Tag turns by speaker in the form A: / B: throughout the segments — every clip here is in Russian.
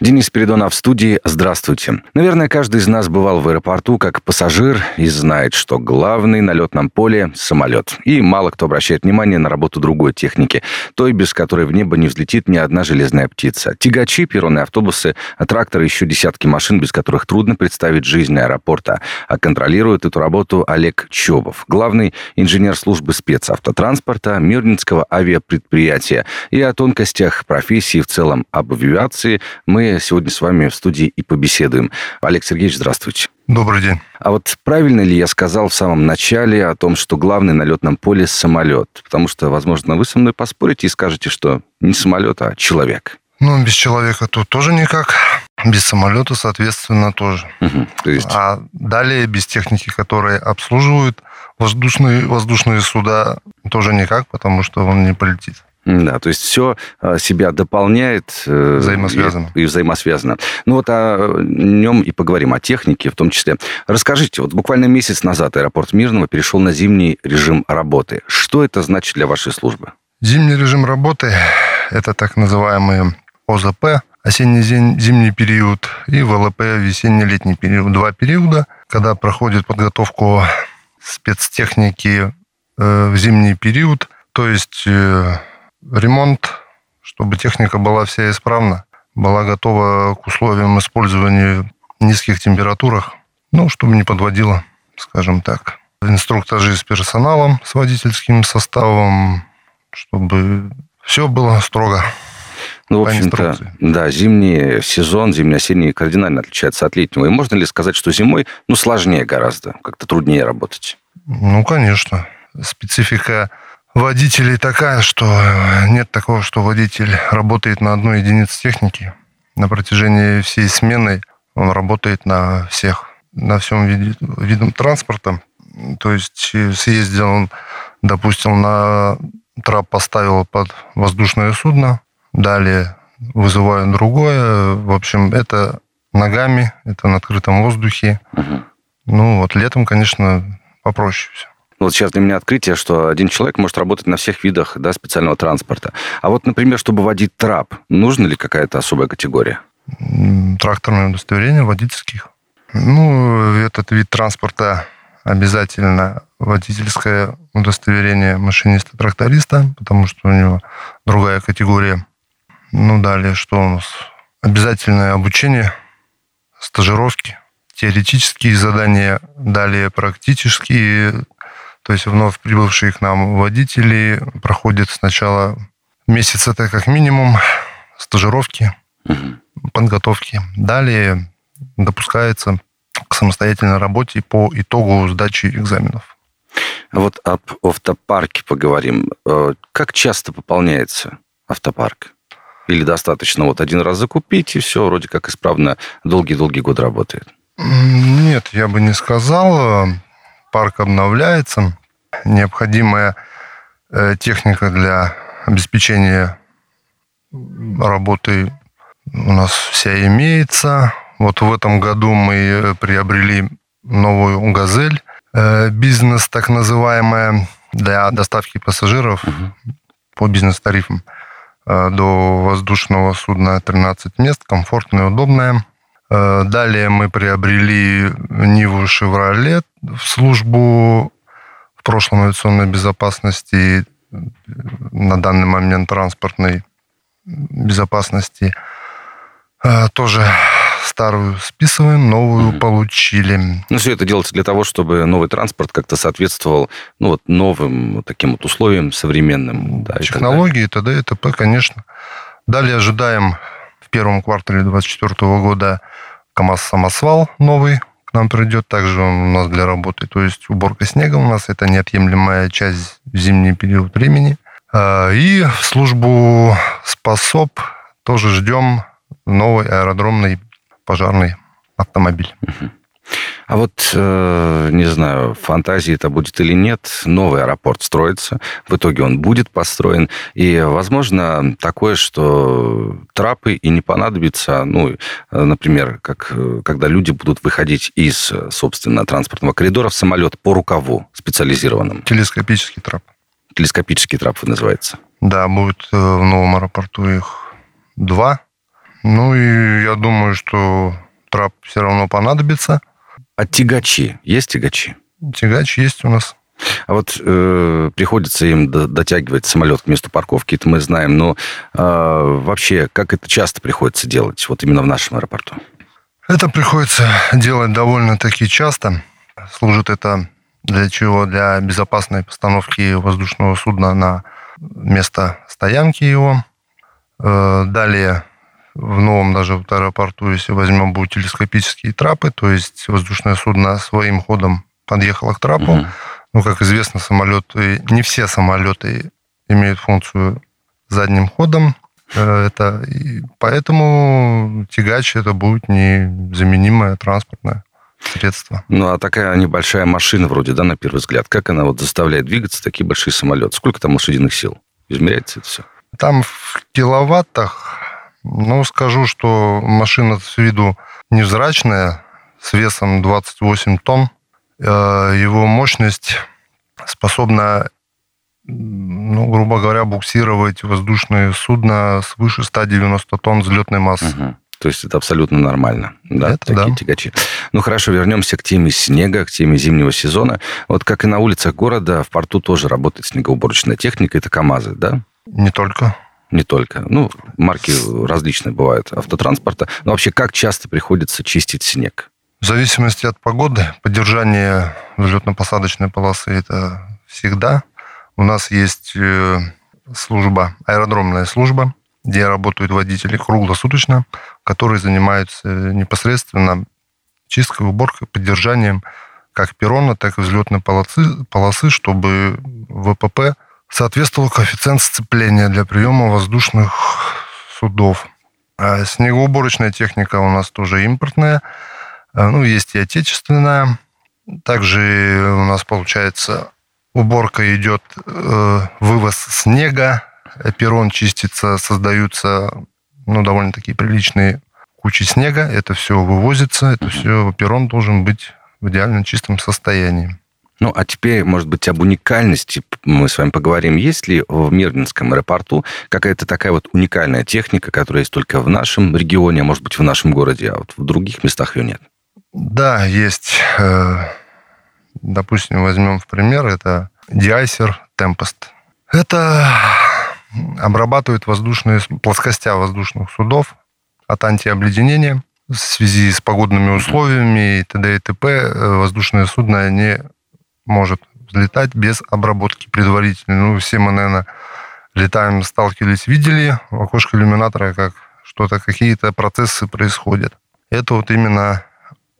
A: Денис Передонов в студии. Здравствуйте. Наверное, каждый из нас бывал в аэропорту как пассажир и знает, что главный на летном поле – самолет. И мало кто обращает внимание на работу другой техники, той, без которой в небо не взлетит ни одна железная птица. Тягачи, перронные автобусы, а тракторы, еще десятки машин, без которых трудно представить жизнь аэропорта. А контролирует эту работу Олег Чобов, главный инженер службы спецавтотранспорта Мирнинского авиапредприятия. И о тонкостях профессии в целом об авиации мы сегодня с вами в студии и побеседуем. Олег Сергеевич, здравствуйте.
B: Добрый день.
A: А вот правильно ли я сказал в самом начале о том, что главный на летном поле самолет? Потому что, возможно, вы со мной поспорите и скажете, что не самолет, а человек.
B: Ну, без человека тут тоже никак. Без самолета, соответственно, тоже.
A: Угу, то есть...
B: А далее без техники, которые обслуживают воздушные, воздушные суда, тоже никак, потому что он не полетит.
A: Да, то есть все а, себя дополняет.
B: Э, взаимосвязано.
A: И, и взаимосвязано. Ну вот о нем и поговорим, о технике в том числе. Расскажите, вот буквально месяц назад аэропорт Мирного перешел на зимний режим работы. Что это значит для вашей службы?
B: Зимний режим работы – это так называемый ОЗП, осенне-зимний период, и ВЛП, весенне-летний период. Два периода, когда проходит подготовку спецтехники э, в зимний период, то есть э, ремонт, чтобы техника была вся исправна, была готова к условиям использования в низких температурах, ну, чтобы не подводила, скажем так. Инструктажи с персоналом, с водительским составом, чтобы все было строго.
A: Ну, в общем-то, да, зимний сезон, зимний-осенний кардинально отличается от летнего. И можно ли сказать, что зимой, ну, сложнее гораздо, как-то труднее работать?
B: Ну, конечно. Специфика водителей такая, что нет такого, что водитель работает на одной единице техники. На протяжении всей смены он работает на всех, на всем виде, видом транспорта. То есть съездил он, допустим, на трап поставил под воздушное судно, далее вызываю другое. В общем, это ногами, это на открытом воздухе. Угу. Ну, вот летом, конечно, попроще все.
A: Вот сейчас для меня открытие, что один человек может работать на всех видах да, специального транспорта. А вот, например, чтобы водить трап, нужна ли какая-то особая категория?
B: Тракторное удостоверение водительских. Ну, этот вид транспорта обязательно водительское удостоверение машиниста-тракториста, потому что у него другая категория. Ну, далее, что у нас? Обязательное обучение, стажировки, теоретические задания, далее практические то есть вновь прибывшие к нам водители проходят сначала месяц это как минимум стажировки, угу. подготовки. Далее допускается к самостоятельной работе по итогу сдачи экзаменов.
A: Вот об автопарке поговорим. Э, как часто пополняется автопарк? Или достаточно вот один раз закупить, и все, вроде как исправно долгие-долгие годы работает?
B: Нет, я бы не сказал парк обновляется, необходимая э, техника для обеспечения работы у нас вся имеется. Вот в этом году мы э, приобрели новую «Газель», э, бизнес так называемая, для доставки пассажиров угу. по бизнес-тарифам до воздушного судна 13 мест, комфортная, удобная. Э, далее мы приобрели Ниву «Шевролет» в службу в прошлом авиационной безопасности, на данный момент транспортной безопасности. Э, тоже старую списываем, новую mm получили.
A: Ну, все это делается для того, чтобы новый транспорт как-то соответствовал ну, вот, новым таким вот условиям современным.
B: Да, Технологии, и т.д. и т.п., конечно. Далее ожидаем первом квартале 2024 года КАМАЗ-самосвал новый нам придет. Также он у нас для работы. То есть уборка снега у нас это неотъемлемая часть в зимний период времени. А, и в службу способ тоже ждем новый аэродромный пожарный автомобиль.
A: А вот, э, не знаю, фантазии это будет или нет, новый аэропорт строится, в итоге он будет построен, и, возможно, такое, что трапы и не понадобится, ну, например, как, когда люди будут выходить из, собственно, транспортного коридора в самолет по рукаву специализированным.
B: Телескопический трап.
A: Телескопический трап называется.
B: Да, будет э, в новом аэропорту их два. Ну и я думаю, что трап все равно понадобится.
A: А тягачи? Есть тягачи?
B: Тягач есть у нас.
A: А вот э, приходится им дотягивать самолет к месту парковки, это мы знаем, но э, вообще, как это часто приходится делать, вот именно в нашем аэропорту?
B: Это приходится делать довольно-таки часто. Служит это для чего? Для безопасной постановки воздушного судна на место стоянки его. Э, далее в новом даже в аэропорту, если возьмем, будут телескопические трапы, то есть воздушное судно своим ходом подъехало к трапу. Угу. Ну, как известно, самолеты, не все самолеты имеют функцию задним ходом. Э, это, и поэтому тягач это будет незаменимое транспортное средство.
A: Ну, а такая небольшая машина вроде, да, на первый взгляд, как она вот заставляет двигаться такие большие самолеты? Сколько там лошадиных сил? Измеряется это все?
B: Там в киловаттах, ну, скажу, что машина с виду невзрачная, с весом 28 тонн. Э, его мощность способна, ну, грубо говоря, буксировать воздушные судна свыше 190 тонн взлетной массы. Угу.
A: То есть это абсолютно нормально. Да,
B: это такие да.
A: тягачи. Ну хорошо, вернемся к теме снега, к теме зимнего сезона. Вот как и на улицах города, в порту тоже работает снегоуборочная техника, это КАМАЗы, да?
B: Не только.
A: Не только. Ну, марки различные бывают автотранспорта. Но вообще, как часто приходится чистить снег?
B: В зависимости от погоды, поддержание взлетно-посадочной полосы – это всегда. У нас есть э, служба, аэродромная служба, где работают водители круглосуточно, которые занимаются непосредственно чисткой, уборкой, поддержанием как перрона, так и взлетной полосы, полосы чтобы ВПП соответствовал коэффициент сцепления для приема воздушных судов. А снегоуборочная техника у нас тоже импортная. А, ну, есть и отечественная. Также у нас, получается, уборка идет, э, вывоз снега, перрон чистится, создаются ну, довольно такие приличные кучи снега, это все вывозится, это все, перрон должен быть в идеально чистом состоянии.
A: Ну, а теперь, может быть, об уникальности мы с вами поговорим. Есть ли в Мирнинском аэропорту какая-то такая вот уникальная техника, которая есть только в нашем регионе, а может быть, в нашем городе, а вот в других местах ее нет?
B: Да, есть. Э, допустим, возьмем в пример, это Диайсер Tempest. Это обрабатывает воздушные, плоскостя воздушных судов от антиобледенения. В связи с погодными условиями и т.д. и т.п. Э, воздушное судно не может взлетать без обработки предварительной. Ну, все мы, наверное, летаем, сталкивались, видели в окошко иллюминатора, как что-то, какие-то процессы происходят. Это вот именно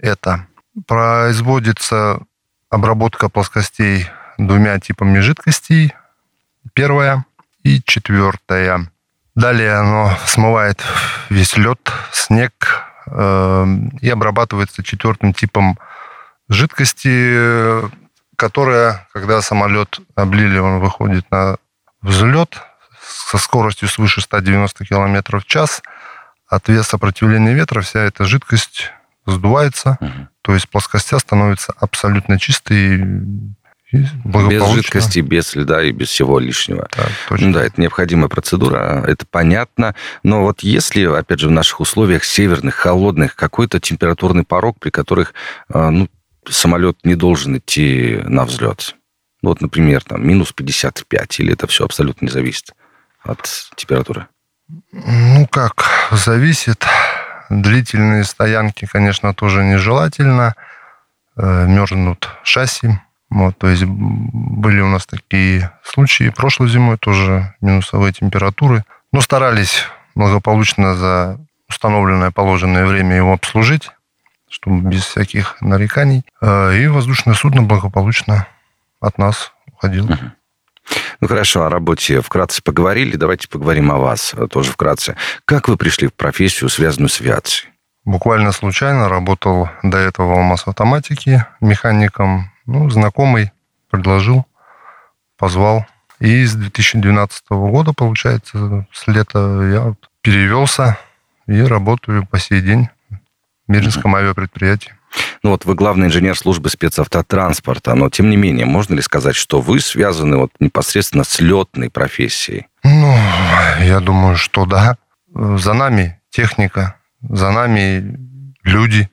B: это. Производится обработка плоскостей двумя типами жидкостей. Первая и четвертая. Далее оно смывает весь лед, снег э, и обрабатывается четвертым типом жидкости, которая, когда самолет облили, он выходит на взлет со скоростью свыше 190 км в час. От веса сопротивления ветра вся эта жидкость сдувается, угу. то есть плоскостя становится абсолютно чистой,
A: без жидкости, без льда и без всего лишнего.
B: Да, точно.
A: да, это необходимая процедура, это понятно. Но вот если, опять же, в наших условиях северных, холодных, какой-то температурный порог, при которых а, ну, самолет не должен идти на взлет. Вот, например, там минус 55, или это все абсолютно не зависит от температуры?
B: Ну как, зависит. Длительные стоянки, конечно, тоже нежелательно. Э, Мерзнут шасси, вот, то есть были у нас такие случаи прошлой зимой, тоже минусовые температуры. Но старались благополучно за установленное положенное время его обслужить, чтобы без всяких нареканий. А, и воздушное судно благополучно от нас уходило.
A: Ну хорошо, о работе вкратце поговорили. Давайте поговорим о вас тоже вкратце. Как вы пришли в профессию, связанную с авиацией?
B: Буквально случайно работал до этого в массоавтоматике механиком. Ну, знакомый предложил, позвал. И с 2012 года, получается, с лета я перевелся и работаю по сей день в Мирнинском авиапредприятии.
A: Ну вот вы главный инженер службы спецавтотранспорта, но тем не менее, можно ли сказать, что вы связаны вот непосредственно с летной профессией?
B: Ну, я думаю, что да. За нами техника, за нами люди.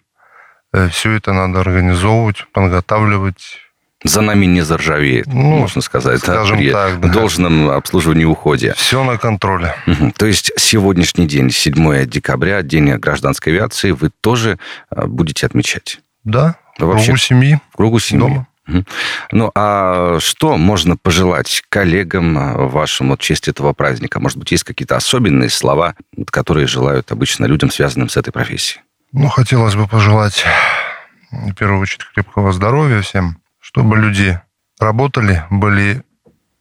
B: Э, Все это надо организовывать, подготавливать.
A: За нами не заржавеет, ну, можно сказать,
B: скажем
A: да, при
B: так, да.
A: должном обслуживании и уходе.
B: Все на контроле.
A: Мгм. То есть сегодняшний день, 7 декабря, День гражданской авиации, вы тоже а, будете отмечать
B: Да,
A: Да
B: в
A: вообще-
B: кругу семьи.
A: в кругу семьи?
B: Дома.
A: Мгм. Ну, а что можно пожелать коллегам а, вашим вот в честь этого праздника? Может быть, есть какие-то особенные слова, которые желают обычно людям, связанным с этой профессией?
B: Ну, хотелось бы пожелать, в первую очередь, крепкого здоровья всем, чтобы люди работали, были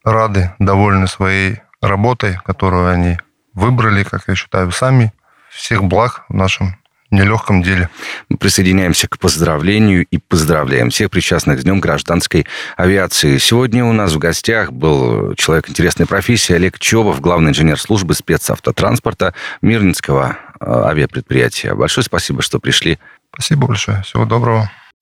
B: рады, довольны своей работой, которую они выбрали, как я считаю, сами. Всех благ в нашем нелегком деле.
A: Мы присоединяемся к поздравлению и поздравляем всех причастных с Днем гражданской авиации. Сегодня у нас в гостях был человек интересной профессии Олег Чобов, главный инженер службы спецавтотранспорта Мирнинского э, авиапредприятия. Большое спасибо, что пришли.
B: Спасибо большое. Всего доброго.